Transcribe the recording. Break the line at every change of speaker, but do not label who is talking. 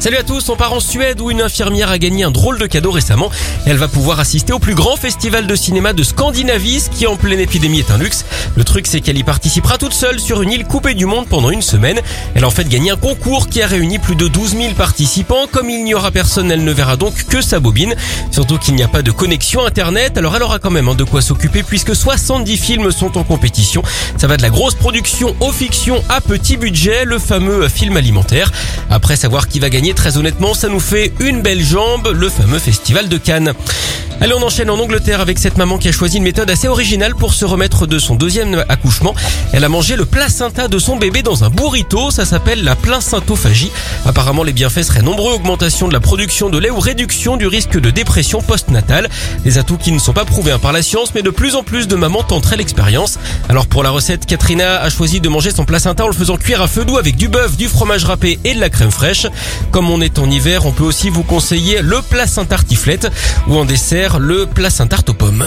Salut à tous, on part en Suède où une infirmière a gagné un drôle de cadeau récemment. Elle va pouvoir assister au plus grand festival de cinéma de Scandinavie, ce qui en pleine épidémie est un luxe. Le truc c'est qu'elle y participera toute seule sur une île coupée du monde pendant une semaine. Elle a en fait gagné un concours qui a réuni plus de 12 000 participants. Comme il n'y aura personne, elle ne verra donc que sa bobine. Surtout qu'il n'y a pas de connexion internet, alors elle aura quand même de quoi s'occuper puisque 70 films sont en compétition. Ça va de la grosse production aux fictions à petit budget, le fameux film alimentaire. Après savoir qui va gagner, très honnêtement, ça nous fait une belle jambe, le fameux festival de Cannes. Allez, on enchaîne en Angleterre avec cette maman qui a choisi une méthode assez originale pour se remettre de son deuxième accouchement. Elle a mangé le placenta de son bébé dans un burrito, ça s'appelle la placentophagie. Apparemment, les bienfaits seraient nombreux, augmentation de la production de lait ou réduction du risque de dépression postnatale. Des atouts qui ne sont pas prouvés hein, par la science, mais de plus en plus de mamans tenteraient l'expérience. Alors pour la recette, Katrina a choisi de manger son placenta en le faisant cuire à feu doux avec du bœuf, du fromage râpé et de la crème fraîche. Comme on est en hiver, on peut aussi vous conseiller le placenta tartiflette ou en dessert le placenta tarte aux pommes.